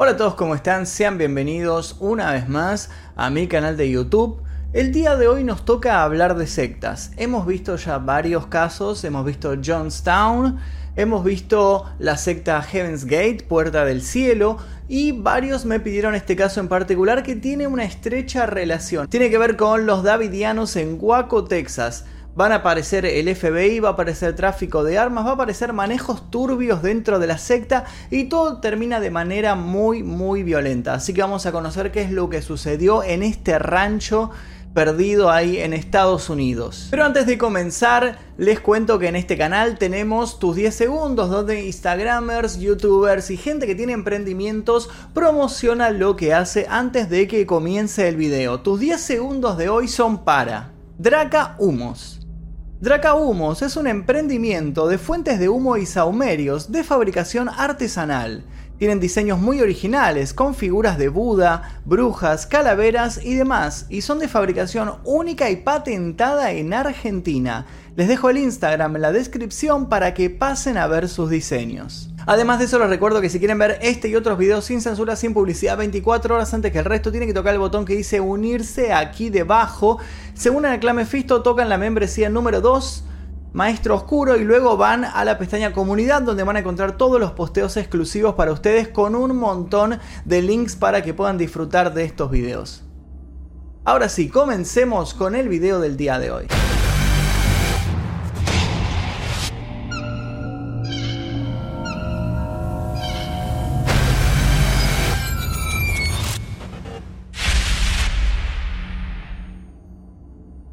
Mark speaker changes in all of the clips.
Speaker 1: Hola a todos, ¿cómo están? Sean bienvenidos una vez más a mi canal de YouTube. El día de hoy nos toca hablar de sectas. Hemos visto ya varios casos, hemos visto Johnstown, hemos visto la secta Heaven's Gate, Puerta del Cielo, y varios me pidieron este caso en particular que tiene una estrecha relación. Tiene que ver con los Davidianos en Waco, Texas. Van a aparecer el FBI, va a aparecer tráfico de armas, va a aparecer manejos turbios dentro de la secta y todo termina de manera muy muy violenta. Así que vamos a conocer qué es lo que sucedió en este rancho perdido ahí en Estados Unidos. Pero antes de comenzar, les cuento que en este canal tenemos tus 10 segundos donde Instagramers, Youtubers y gente que tiene emprendimientos promociona lo que hace antes de que comience el video. Tus 10 segundos de hoy son para Draca Humos. Draca Humos es un emprendimiento de fuentes de humo y saumerios de fabricación artesanal. Tienen diseños muy originales, con figuras de Buda, brujas, calaveras y demás, y son de fabricación única y patentada en Argentina. Les dejo el Instagram en la descripción para que pasen a ver sus diseños. Además de eso les recuerdo que si quieren ver este y otros videos sin censura, sin publicidad, 24 horas antes que el resto, tienen que tocar el botón que dice unirse aquí debajo. Según el Clame Fisto, tocan la membresía número 2 Maestro Oscuro y luego van a la pestaña comunidad donde van a encontrar todos los posteos exclusivos para ustedes con un montón de links para que puedan disfrutar de estos videos. Ahora sí, comencemos con el video del día de hoy.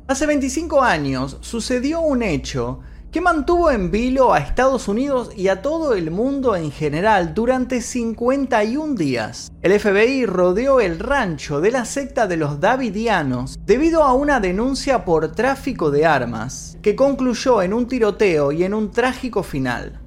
Speaker 1: Hace 25 años sucedió un hecho que mantuvo en vilo a Estados Unidos y a todo el mundo en general durante 51 días. El FBI rodeó el rancho de la secta de los Davidianos debido a una denuncia por tráfico de armas, que concluyó en un tiroteo y en un trágico final.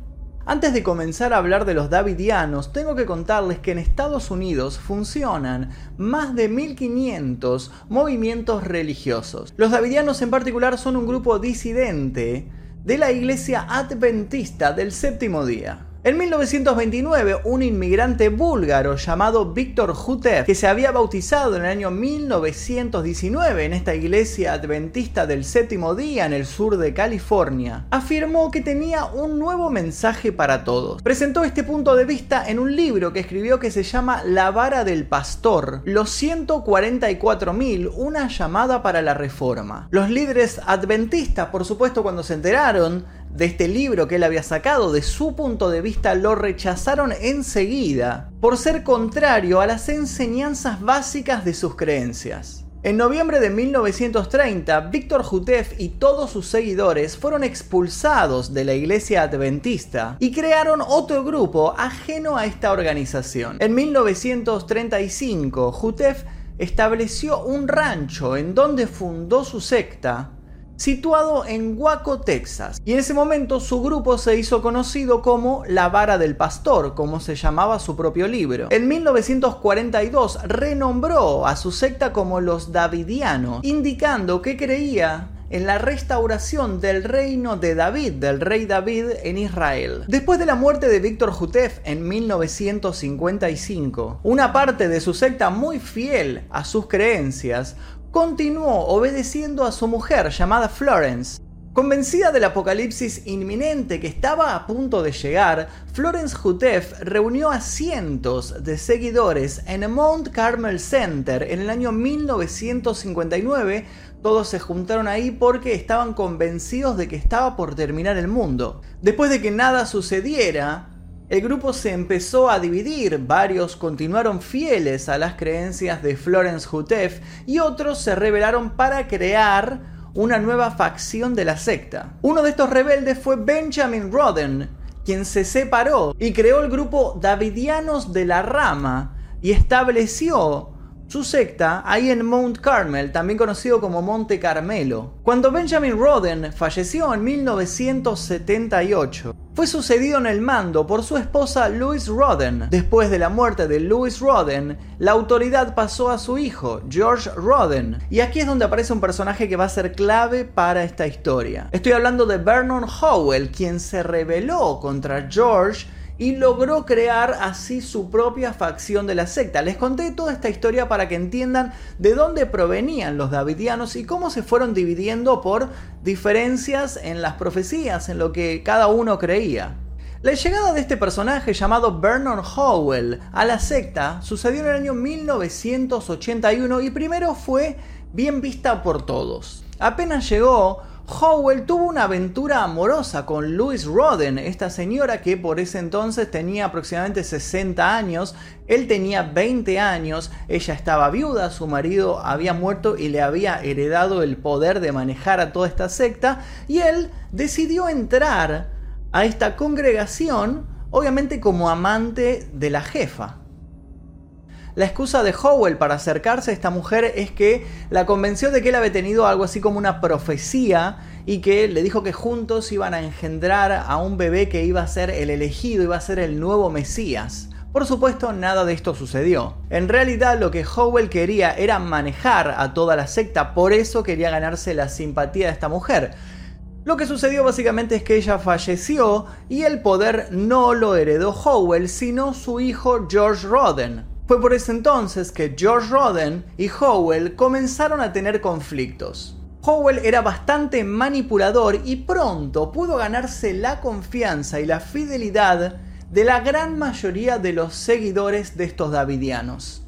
Speaker 1: Antes de comenzar a hablar de los davidianos, tengo que contarles que en Estados Unidos funcionan más de 1500 movimientos religiosos. Los davidianos en particular son un grupo disidente de la iglesia adventista del séptimo día. En 1929, un inmigrante búlgaro llamado Víctor Jutev, que se había bautizado en el año 1919 en esta iglesia adventista del séptimo día en el sur de California, afirmó que tenía un nuevo mensaje para todos. Presentó este punto de vista en un libro que escribió que se llama La vara del pastor, los 144.000, una llamada para la reforma. Los líderes adventistas, por supuesto, cuando se enteraron de este libro que él había sacado, de su punto de vista, lo rechazaron enseguida por ser contrario a las enseñanzas básicas de sus creencias. En noviembre de 1930, Víctor Jutev y todos sus seguidores fueron expulsados de la iglesia adventista y crearon otro grupo ajeno a esta organización. En 1935, Jutev estableció un rancho en donde fundó su secta situado en Waco, Texas. Y en ese momento su grupo se hizo conocido como La Vara del Pastor, como se llamaba su propio libro. En 1942 renombró a su secta como los Davidianos, indicando que creía en la restauración del reino de David, del rey David en Israel. Después de la muerte de Víctor Jutef en 1955, una parte de su secta muy fiel a sus creencias continuó obedeciendo a su mujer llamada Florence. Convencida del apocalipsis inminente que estaba a punto de llegar, Florence Hutef reunió a cientos de seguidores en Mount Carmel Center en el año 1959. Todos se juntaron ahí porque estaban convencidos de que estaba por terminar el mundo. Después de que nada sucediera, el grupo se empezó a dividir, varios continuaron fieles a las creencias de Florence Hutef y otros se rebelaron para crear una nueva facción de la secta. Uno de estos rebeldes fue Benjamin Roden, quien se separó y creó el grupo Davidianos de la Rama y estableció su secta ahí en Mount Carmel, también conocido como Monte Carmelo. Cuando Benjamin Roden falleció en 1978, fue sucedido en el mando por su esposa Louise Roden. Después de la muerte de Louis Roden, la autoridad pasó a su hijo, George Roden. Y aquí es donde aparece un personaje que va a ser clave para esta historia. Estoy hablando de Vernon Howell, quien se rebeló contra George y logró crear así su propia facción de la secta. Les conté toda esta historia para que entiendan de dónde provenían los davidianos y cómo se fueron dividiendo por diferencias en las profecías, en lo que cada uno creía. La llegada de este personaje llamado Vernon Howell a la secta sucedió en el año 1981 y primero fue bien vista por todos. Apenas llegó, Howell tuvo una aventura amorosa con Louise Roden, esta señora que por ese entonces tenía aproximadamente 60 años, él tenía 20 años, ella estaba viuda, su marido había muerto y le había heredado el poder de manejar a toda esta secta, y él decidió entrar a esta congregación, obviamente como amante de la jefa. La excusa de Howell para acercarse a esta mujer es que la convenció de que él había tenido algo así como una profecía y que le dijo que juntos iban a engendrar a un bebé que iba a ser el elegido, iba a ser el nuevo Mesías. Por supuesto, nada de esto sucedió. En realidad, lo que Howell quería era manejar a toda la secta, por eso quería ganarse la simpatía de esta mujer. Lo que sucedió básicamente es que ella falleció y el poder no lo heredó Howell, sino su hijo George Roden. Fue por ese entonces que George Roden y Howell comenzaron a tener conflictos. Howell era bastante manipulador y pronto pudo ganarse la confianza y la fidelidad de la gran mayoría de los seguidores de estos davidianos.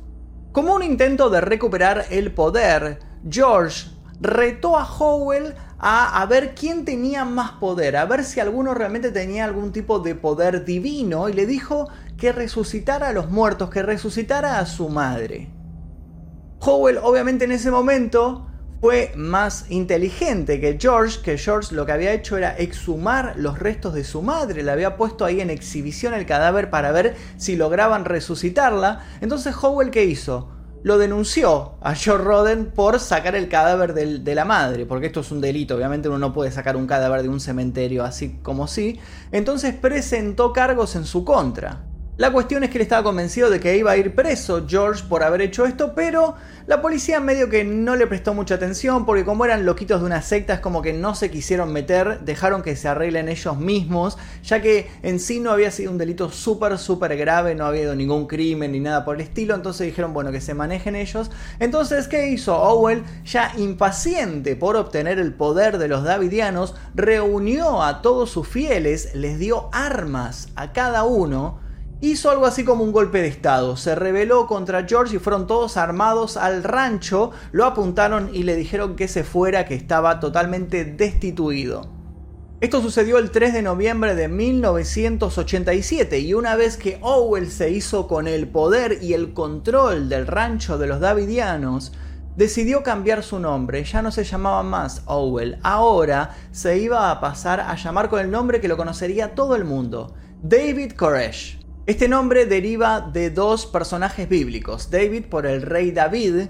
Speaker 1: Como un intento de recuperar el poder, George retó a Howell a, a, ver quién tenía más poder, a ver si alguno realmente tenía algún tipo de poder divino y le dijo que resucitara a los muertos, que resucitara a su madre. Howell obviamente en ese momento fue más inteligente que George, que George lo que había hecho era exhumar los restos de su madre, le había puesto ahí en exhibición el cadáver para ver si lograban resucitarla. Entonces Howell ¿qué hizo? Lo denunció a George Roden por sacar el cadáver de la madre, porque esto es un delito, obviamente uno no puede sacar un cadáver de un cementerio así como sí. Entonces presentó cargos en su contra. La cuestión es que él estaba convencido de que iba a ir preso George por haber hecho esto, pero la policía medio que no le prestó mucha atención porque como eran loquitos de una secta es como que no se quisieron meter, dejaron que se arreglen ellos mismos, ya que en sí no había sido un delito súper, súper grave, no había habido ningún crimen ni nada por el estilo, entonces dijeron, bueno, que se manejen ellos. Entonces, ¿qué hizo Owell? Ya impaciente por obtener el poder de los Davidianos, reunió a todos sus fieles, les dio armas a cada uno, hizo algo así como un golpe de estado. Se rebeló contra George y fueron todos armados al rancho, lo apuntaron y le dijeron que se fuera, que estaba totalmente destituido. Esto sucedió el 3 de noviembre de 1987 y una vez que Owell se hizo con el poder y el control del rancho de los Davidianos, decidió cambiar su nombre, ya no se llamaba más Owell, ahora se iba a pasar a llamar con el nombre que lo conocería todo el mundo, David Koresh. Este nombre deriva de dos personajes bíblicos, David por el rey David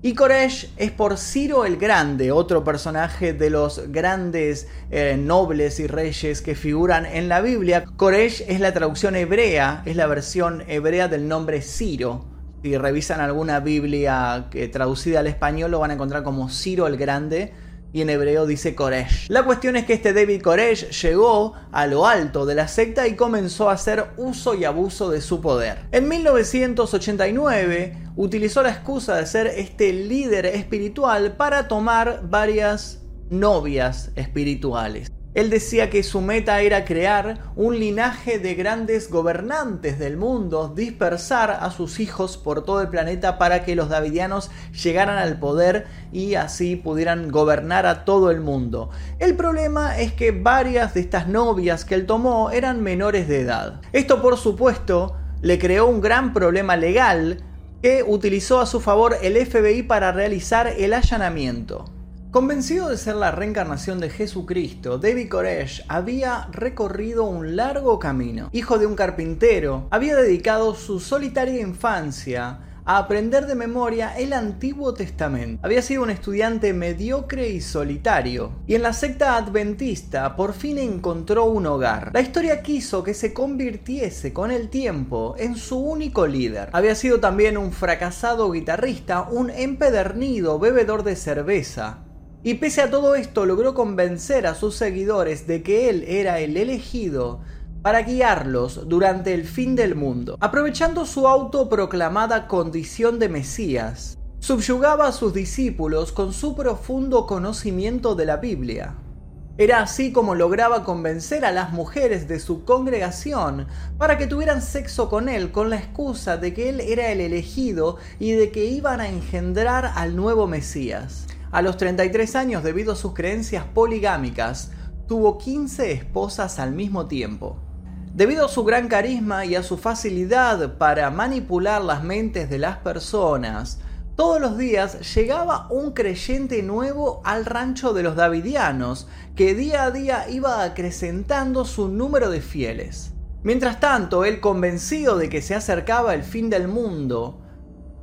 Speaker 1: y Koresh es por Ciro el Grande, otro personaje de los grandes eh, nobles y reyes que figuran en la Biblia. Koresh es la traducción hebrea, es la versión hebrea del nombre Ciro. Si revisan alguna Biblia que, traducida al español lo van a encontrar como Ciro el Grande y en hebreo dice Koresh. La cuestión es que este David Koresh llegó a lo alto de la secta y comenzó a hacer uso y abuso de su poder. En 1989 utilizó la excusa de ser este líder espiritual para tomar varias novias espirituales. Él decía que su meta era crear un linaje de grandes gobernantes del mundo, dispersar a sus hijos por todo el planeta para que los davidianos llegaran al poder y así pudieran gobernar a todo el mundo. El problema es que varias de estas novias que él tomó eran menores de edad. Esto por supuesto le creó un gran problema legal que utilizó a su favor el FBI para realizar el allanamiento. Convencido de ser la reencarnación de Jesucristo, David Koresh había recorrido un largo camino. Hijo de un carpintero, había dedicado su solitaria infancia a aprender de memoria el Antiguo Testamento. Había sido un estudiante mediocre y solitario, y en la secta adventista por fin encontró un hogar. La historia quiso que se convirtiese con el tiempo en su único líder. Había sido también un fracasado guitarrista, un empedernido bebedor de cerveza, y pese a todo esto logró convencer a sus seguidores de que él era el elegido para guiarlos durante el fin del mundo. Aprovechando su autoproclamada condición de Mesías, subyugaba a sus discípulos con su profundo conocimiento de la Biblia. Era así como lograba convencer a las mujeres de su congregación para que tuvieran sexo con él con la excusa de que él era el elegido y de que iban a engendrar al nuevo Mesías. A los 33 años, debido a sus creencias poligámicas, tuvo 15 esposas al mismo tiempo. Debido a su gran carisma y a su facilidad para manipular las mentes de las personas, todos los días llegaba un creyente nuevo al rancho de los Davidianos, que día a día iba acrecentando su número de fieles. Mientras tanto, él convencido de que se acercaba el fin del mundo,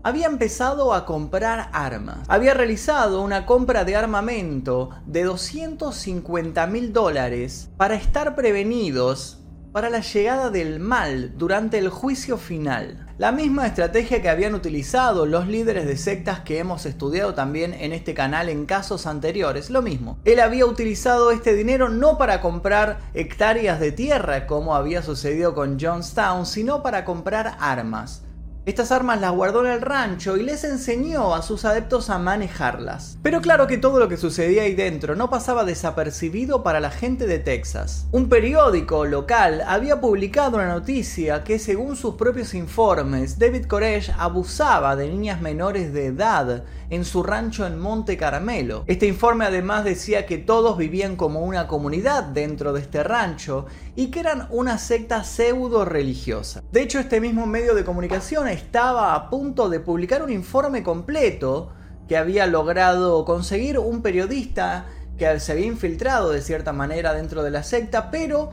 Speaker 1: había empezado a comprar armas. Había realizado una compra de armamento de 250 mil dólares para estar prevenidos para la llegada del mal durante el juicio final. La misma estrategia que habían utilizado los líderes de sectas que hemos estudiado también en este canal en casos anteriores, lo mismo. Él había utilizado este dinero no para comprar hectáreas de tierra como había sucedido con Johnstown, sino para comprar armas. Estas armas las guardó en el rancho y les enseñó a sus adeptos a manejarlas. Pero claro que todo lo que sucedía ahí dentro no pasaba desapercibido para la gente de Texas. Un periódico local había publicado una noticia que según sus propios informes, David Koresh abusaba de niñas menores de edad en su rancho en Monte Carmelo. Este informe además decía que todos vivían como una comunidad dentro de este rancho y que eran una secta pseudo religiosa. De hecho, este mismo medio de comunicación estaba a punto de publicar un informe completo que había logrado conseguir un periodista que se había infiltrado de cierta manera dentro de la secta, pero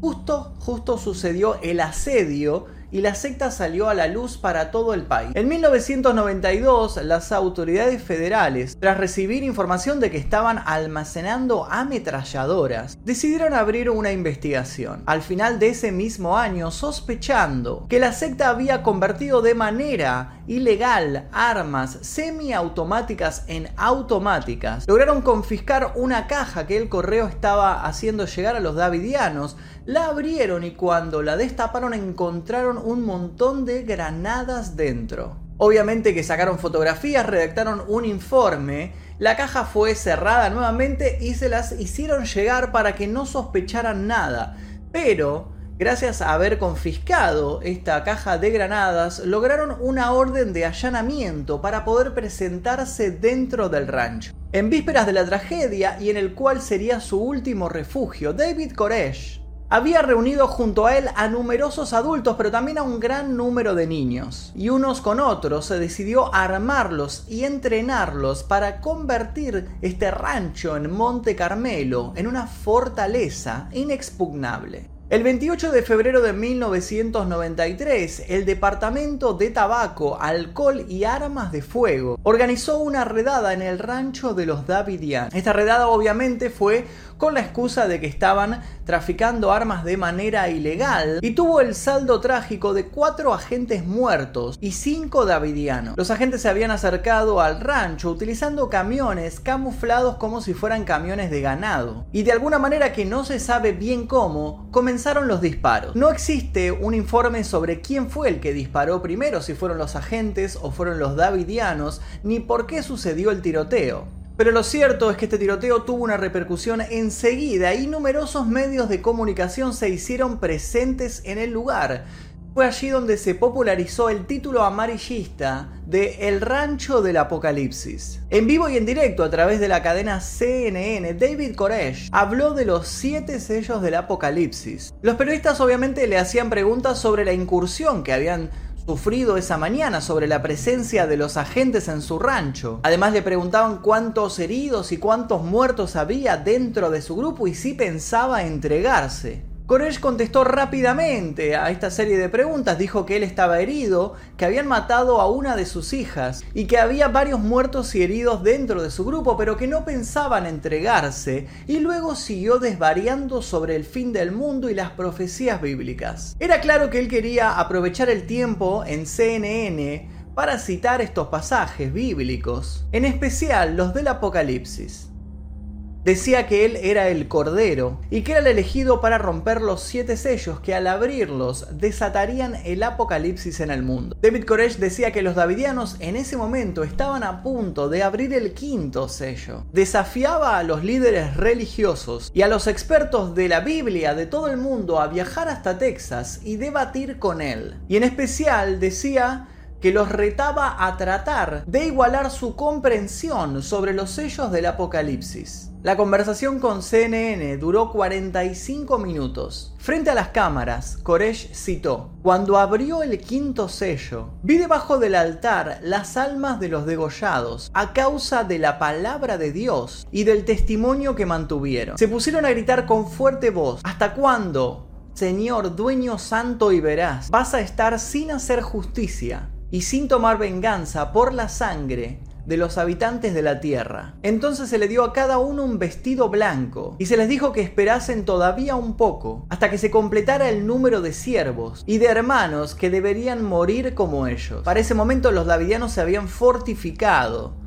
Speaker 1: justo, justo sucedió el asedio y la secta salió a la luz para todo el país. En 1992, las autoridades federales, tras recibir información de que estaban almacenando ametralladoras, decidieron abrir una investigación. Al final de ese mismo año, sospechando que la secta había convertido de manera ilegal armas semiautomáticas en automáticas, lograron confiscar una caja que el correo estaba haciendo llegar a los davidianos, la abrieron y cuando la destaparon encontraron un montón de granadas dentro. Obviamente que sacaron fotografías, redactaron un informe, la caja fue cerrada nuevamente y se las hicieron llegar para que no sospecharan nada. Pero, gracias a haber confiscado esta caja de granadas, lograron una orden de allanamiento para poder presentarse dentro del rancho. En vísperas de la tragedia y en el cual sería su último refugio, David Koresh había reunido junto a él a numerosos adultos, pero también a un gran número de niños. Y unos con otros se decidió armarlos y entrenarlos para convertir este rancho en Monte Carmelo en una fortaleza inexpugnable. El 28 de febrero de 1993, el Departamento de Tabaco, Alcohol y Armas de Fuego organizó una redada en el rancho de los Davidian. Esta redada obviamente fue con la excusa de que estaban traficando armas de manera ilegal y tuvo el saldo trágico de cuatro agentes muertos y cinco davidianos. Los agentes se habían acercado al rancho utilizando camiones camuflados como si fueran camiones de ganado y de alguna manera que no se sabe bien cómo comenzaron los disparos. No existe un informe sobre quién fue el que disparó primero, si fueron los agentes o fueron los davidianos, ni por qué sucedió el tiroteo. Pero lo cierto es que este tiroteo tuvo una repercusión enseguida y numerosos medios de comunicación se hicieron presentes en el lugar. Fue allí donde se popularizó el título amarillista de El Rancho del Apocalipsis. En vivo y en directo a través de la cadena CNN, David Koresh habló de los siete sellos del Apocalipsis. Los periodistas obviamente le hacían preguntas sobre la incursión que habían sufrido esa mañana sobre la presencia de los agentes en su rancho. Además le preguntaban cuántos heridos y cuántos muertos había dentro de su grupo y si pensaba entregarse. Koresh contestó rápidamente a esta serie de preguntas, dijo que él estaba herido, que habían matado a una de sus hijas y que había varios muertos y heridos dentro de su grupo, pero que no pensaban entregarse, y luego siguió desvariando sobre el fin del mundo y las profecías bíblicas. Era claro que él quería aprovechar el tiempo en CNN para citar estos pasajes bíblicos, en especial los del Apocalipsis. Decía que él era el Cordero y que era el elegido para romper los siete sellos que al abrirlos desatarían el apocalipsis en el mundo. David Koresh decía que los davidianos en ese momento estaban a punto de abrir el quinto sello. Desafiaba a los líderes religiosos y a los expertos de la Biblia de todo el mundo a viajar hasta Texas y debatir con él. Y en especial decía que los retaba a tratar de igualar su comprensión sobre los sellos del Apocalipsis. La conversación con CNN duró 45 minutos. Frente a las cámaras, Koresh citó, Cuando abrió el quinto sello, vi debajo del altar las almas de los degollados a causa de la palabra de Dios y del testimonio que mantuvieron. Se pusieron a gritar con fuerte voz, ¿hasta cuándo? Señor, dueño santo y veraz, vas a estar sin hacer justicia y sin tomar venganza por la sangre de los habitantes de la tierra. Entonces se le dio a cada uno un vestido blanco y se les dijo que esperasen todavía un poco hasta que se completara el número de siervos y de hermanos que deberían morir como ellos. Para ese momento los davidianos se habían fortificado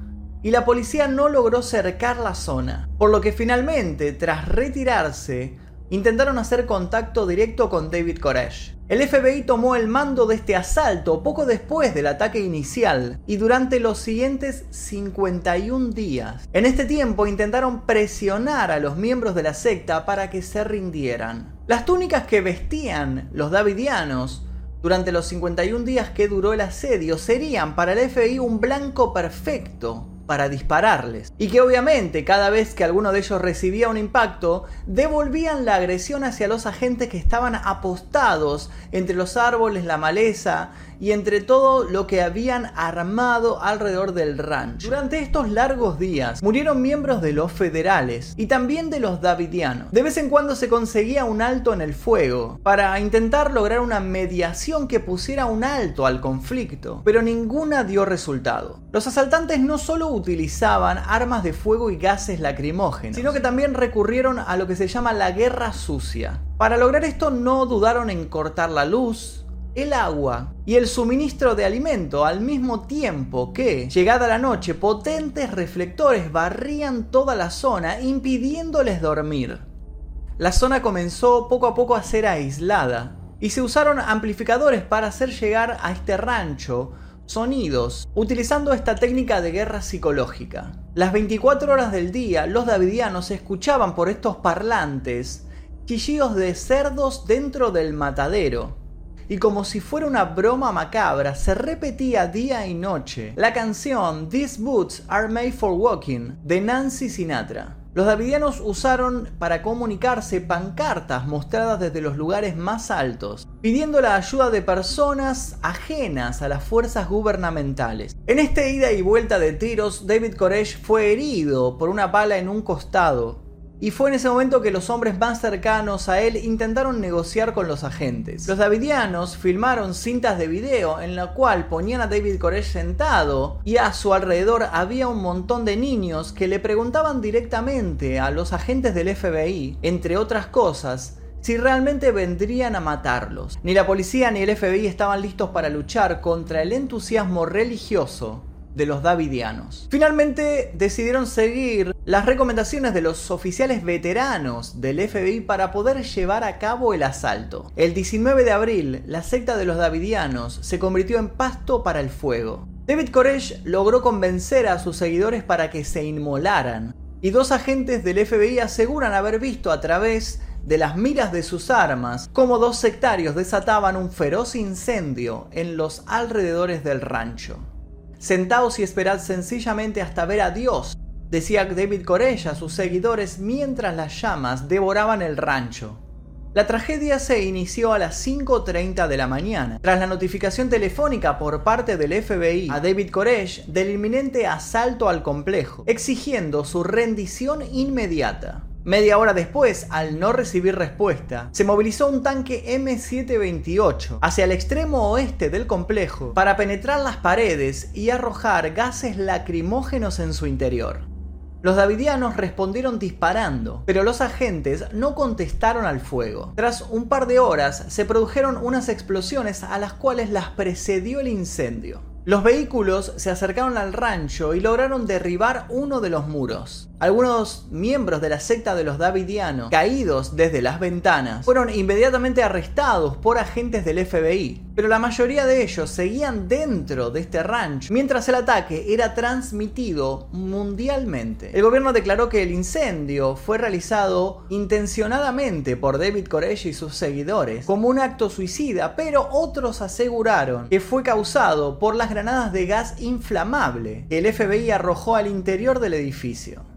Speaker 1: y la policía no logró cercar la zona, por lo que finalmente, tras retirarse, intentaron hacer contacto directo con David Koresh. El FBI tomó el mando de este asalto poco después del ataque inicial y durante los siguientes 51 días. En este tiempo intentaron presionar a los miembros de la secta para que se rindieran. Las túnicas que vestían los davidianos durante los 51 días que duró el asedio serían para el FBI un blanco perfecto para dispararles. Y que obviamente cada vez que alguno de ellos recibía un impacto, devolvían la agresión hacia los agentes que estaban apostados entre los árboles, la maleza y entre todo lo que habían armado alrededor del rancho. Durante estos largos días murieron miembros de los federales y también de los davidianos. De vez en cuando se conseguía un alto en el fuego para intentar lograr una mediación que pusiera un alto al conflicto, pero ninguna dio resultado. Los asaltantes no solo utilizaban armas de fuego y gases lacrimógenos, sino que también recurrieron a lo que se llama la guerra sucia. Para lograr esto no dudaron en cortar la luz, el agua y el suministro de alimento al mismo tiempo que, llegada la noche, potentes reflectores barrían toda la zona impidiéndoles dormir. La zona comenzó poco a poco a ser aislada y se usaron amplificadores para hacer llegar a este rancho sonidos, utilizando esta técnica de guerra psicológica. Las 24 horas del día, los davidianos escuchaban por estos parlantes chillidos de cerdos dentro del matadero, y como si fuera una broma macabra se repetía día y noche la canción These Boots Are Made for Walking de Nancy Sinatra. Los davidianos usaron para comunicarse pancartas mostradas desde los lugares más altos, pidiendo la ayuda de personas ajenas a las fuerzas gubernamentales. En este ida y vuelta de tiros, David Koresh fue herido por una bala en un costado, y fue en ese momento que los hombres más cercanos a él intentaron negociar con los agentes. Los davidianos filmaron cintas de video en la cual ponían a David Koresh sentado y a su alrededor había un montón de niños que le preguntaban directamente a los agentes del FBI, entre otras cosas, si realmente vendrían a matarlos. Ni la policía ni el FBI estaban listos para luchar contra el entusiasmo religioso de los davidianos. Finalmente decidieron seguir las recomendaciones de los oficiales veteranos del FBI para poder llevar a cabo el asalto. El 19 de abril, la secta de los davidianos se convirtió en pasto para el fuego. David Koresh logró convencer a sus seguidores para que se inmolaran, y dos agentes del FBI aseguran haber visto a través de las miras de sus armas cómo dos sectarios desataban un feroz incendio en los alrededores del rancho. Sentaos y esperad sencillamente hasta ver a Dios, decía David Corella a sus seguidores mientras las llamas devoraban el rancho. La tragedia se inició a las 5.30 de la mañana, tras la notificación telefónica por parte del FBI a David Koresh del inminente asalto al complejo, exigiendo su rendición inmediata. Media hora después, al no recibir respuesta, se movilizó un tanque M728 hacia el extremo oeste del complejo para penetrar las paredes y arrojar gases lacrimógenos en su interior. Los davidianos respondieron disparando, pero los agentes no contestaron al fuego. Tras un par de horas se produjeron unas explosiones a las cuales las precedió el incendio. Los vehículos se acercaron al rancho y lograron derribar uno de los muros. Algunos miembros de la secta de los Davidianos, caídos desde las ventanas, fueron inmediatamente arrestados por agentes del FBI, pero la mayoría de ellos seguían dentro de este rancho mientras el ataque era transmitido mundialmente. El gobierno declaró que el incendio fue realizado intencionadamente por David Koresh y sus seguidores como un acto suicida, pero otros aseguraron que fue causado por las granadas de gas inflamable que el FBI arrojó al interior del edificio.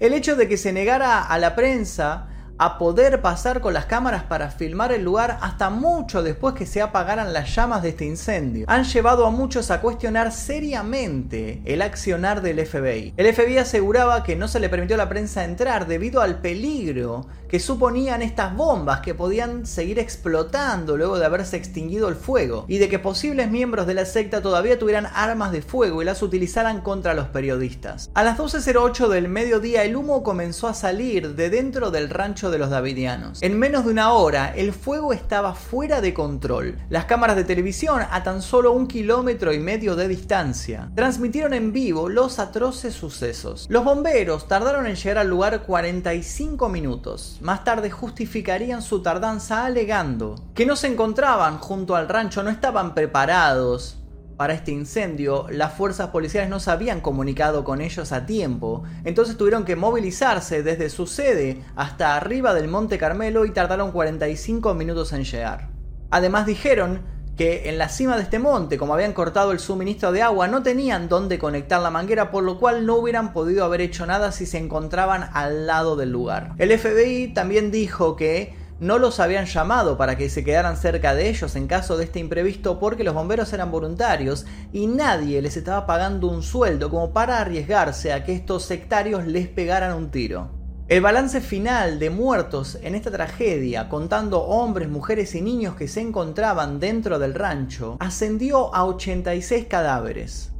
Speaker 1: El hecho de que se negara a la prensa a poder pasar con las cámaras para filmar el lugar hasta mucho después que se apagaran las llamas de este incendio. Han llevado a muchos a cuestionar seriamente el accionar del FBI. El FBI aseguraba que no se le permitió a la prensa entrar debido al peligro que suponían estas bombas que podían seguir explotando luego de haberse extinguido el fuego y de que posibles miembros de la secta todavía tuvieran armas de fuego y las utilizaran contra los periodistas. A las 12.08 del mediodía el humo comenzó a salir de dentro del rancho de los davidianos. En menos de una hora, el fuego estaba fuera de control. Las cámaras de televisión, a tan solo un kilómetro y medio de distancia, transmitieron en vivo los atroces sucesos. Los bomberos tardaron en llegar al lugar 45 minutos. Más tarde justificarían su tardanza alegando que no se encontraban junto al rancho, no estaban preparados para este incendio, las fuerzas policiales no se habían comunicado con ellos a tiempo, entonces tuvieron que movilizarse desde su sede hasta arriba del Monte Carmelo y tardaron 45 minutos en llegar. Además dijeron que en la cima de este monte, como habían cortado el suministro de agua, no tenían dónde conectar la manguera, por lo cual no hubieran podido haber hecho nada si se encontraban al lado del lugar. El FBI también dijo que no los habían llamado para que se quedaran cerca de ellos en caso de este imprevisto porque los bomberos eran voluntarios y nadie les estaba pagando un sueldo como para arriesgarse a que estos sectarios les pegaran un tiro. El balance final de muertos en esta tragedia, contando hombres, mujeres y niños que se encontraban dentro del rancho, ascendió a 86 cadáveres.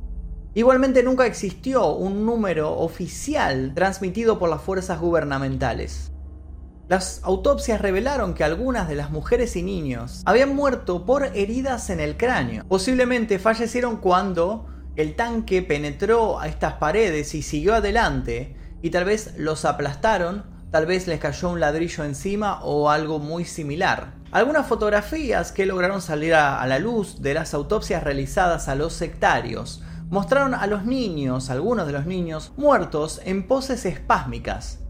Speaker 1: Igualmente nunca existió un número oficial transmitido por las fuerzas gubernamentales. Las autopsias revelaron que algunas de las mujeres y niños habían muerto por heridas en el cráneo. Posiblemente fallecieron cuando el tanque penetró a estas paredes y siguió adelante y tal vez los aplastaron, tal vez les cayó un ladrillo encima o algo muy similar. Algunas fotografías que lograron salir a, la luz de las autopsias realizadas a los sectarios mostraron a los niños, algunos de los niños, muertos en poses espásmicas,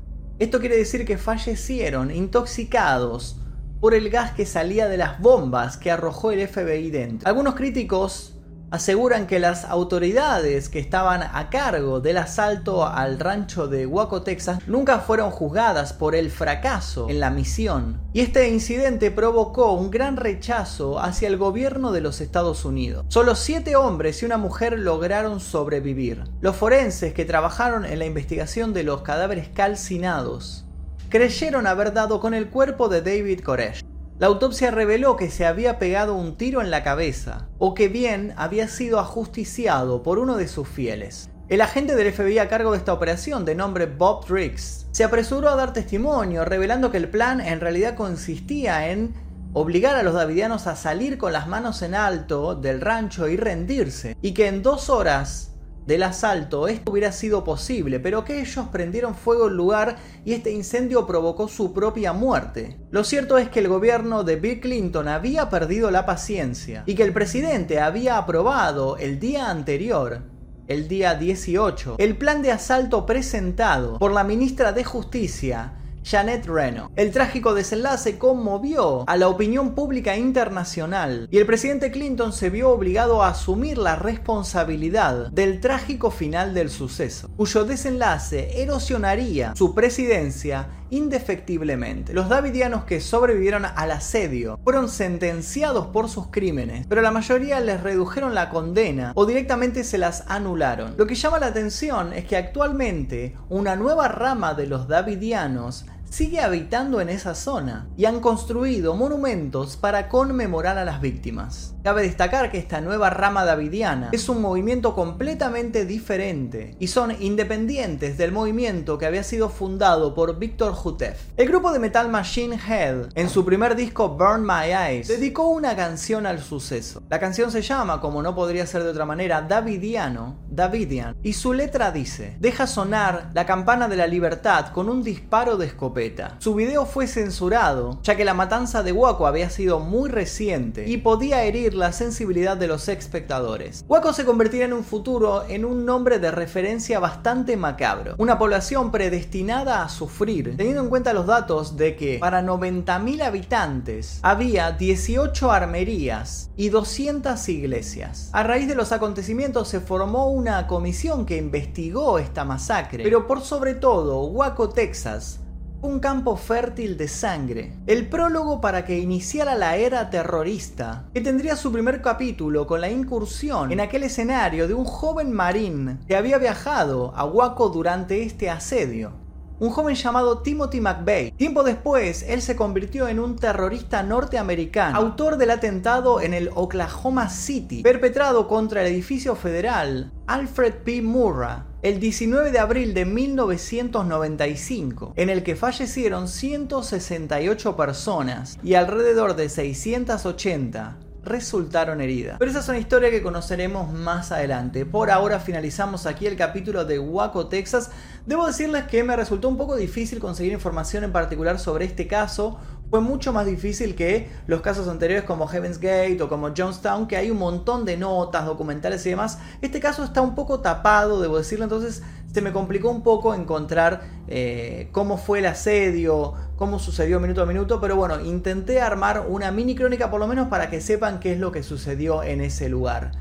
Speaker 1: esto quiere decir que fallecieron intoxicados por el gas que salía de las bombas que arrojó el FBI dentro. Algunos críticos aseguran que las autoridades que estaban a cargo del asalto al rancho de Waco, Texas, nunca fueron juzgadas por el fracaso en la misión. Y este incidente provocó un gran rechazo hacia el gobierno de los Estados Unidos. Solo siete hombres y una mujer lograron sobrevivir. Los forenses que trabajaron en la investigación de los cadáveres calcinados creyeron haber dado con el cuerpo de David Koresh. La autopsia reveló que se había pegado un tiro en la cabeza, o que bien había sido ajusticiado por uno de sus fieles. El agente del FBI a cargo de esta operación, de nombre Bob Triggs, se apresuró a dar testimonio, revelando que el plan en realidad consistía en obligar a los davidianos a salir con las manos en alto del rancho y rendirse, y que en dos horas del asalto esto hubiera sido posible, pero que ellos prendieron fuego al lugar y este incendio provocó su propia muerte. Lo cierto es que el gobierno de Bill Clinton había perdido la paciencia y que el presidente había aprobado el día anterior el día 18, el plan de asalto presentado por la ministra de Justicia, Janet Reno. El trágico desenlace conmovió a la opinión pública internacional y el presidente Clinton se vio obligado a asumir la responsabilidad del trágico final del suceso, cuyo desenlace erosionaría su presidencia indefectiblemente. Los davidianos que sobrevivieron al asedio fueron sentenciados por sus crímenes, pero la mayoría les redujeron la condena o directamente se las anularon. Lo que llama la atención es que actualmente una nueva rama de los davidianos sigue habitando en esa zona y han construido monumentos para conmemorar a las víctimas. Cabe destacar que esta nueva rama davidiana es un movimiento completamente diferente y son independientes del movimiento que había sido fundado por Víctor Jutef. El grupo de metal Machine Head, en su primer disco Burn My Eyes, dedicó una canción al suceso. La canción se llama, como no podría ser de otra manera, Davidiano, Davidian, y su letra dice, deja sonar la campana de la libertad con un disparo de escopeta. Su video fue censurado, ya que la matanza de Waco había sido muy reciente y podía herir la sensibilidad de los espectadores. Waco se convertirá en un futuro en un nombre de referencia bastante macabro, una población predestinada a sufrir, teniendo en cuenta los datos de que para 90.000 habitantes había 18 armerías y 200 iglesias. A raíz de los acontecimientos se formó una comisión que investigó esta masacre, pero por sobre todo Waco, Texas, un campo fértil de sangre, el prólogo para que iniciara la era terrorista, que tendría su primer capítulo con la incursión en aquel escenario de un joven marín que había viajado a Waco durante este asedio. Un joven llamado Timothy McVeigh. Tiempo después, él se convirtió en un terrorista norteamericano, autor del atentado en el Oklahoma City, perpetrado contra el edificio federal Alfred P. Murrah el 19 de abril de 1995, en el que fallecieron 168 personas y alrededor de 680 resultaron heridas. Pero esa es una historia que conoceremos más adelante. Por ahora finalizamos aquí el capítulo de Waco, Texas. Debo decirles que me resultó un poco difícil conseguir información en particular sobre este caso fue mucho más difícil que los casos anteriores como Heaven's Gate o como Jonestown, que hay un montón de notas, documentales y demás. Este caso está un poco tapado, debo decirlo, entonces se me complicó un poco encontrar eh, cómo fue el asedio, cómo sucedió minuto a minuto, pero bueno, intenté armar una mini crónica por lo menos para que sepan qué es lo que sucedió en ese lugar.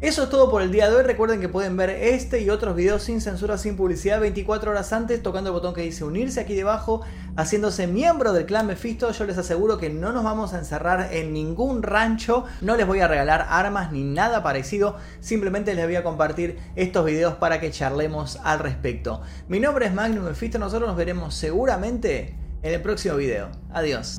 Speaker 1: Eso es todo por el día de hoy. Recuerden que pueden ver este y otros videos sin censura, sin publicidad, 24 horas antes, tocando el botón que dice unirse aquí debajo, haciéndose miembro del clan Mephisto. Yo les aseguro que no nos vamos a encerrar en ningún rancho, no les voy a regalar armas ni nada parecido, simplemente les voy a compartir estos videos para que charlemos al respecto. Mi nombre es Magnum Mephisto, nosotros nos veremos seguramente en el próximo video. Adiós.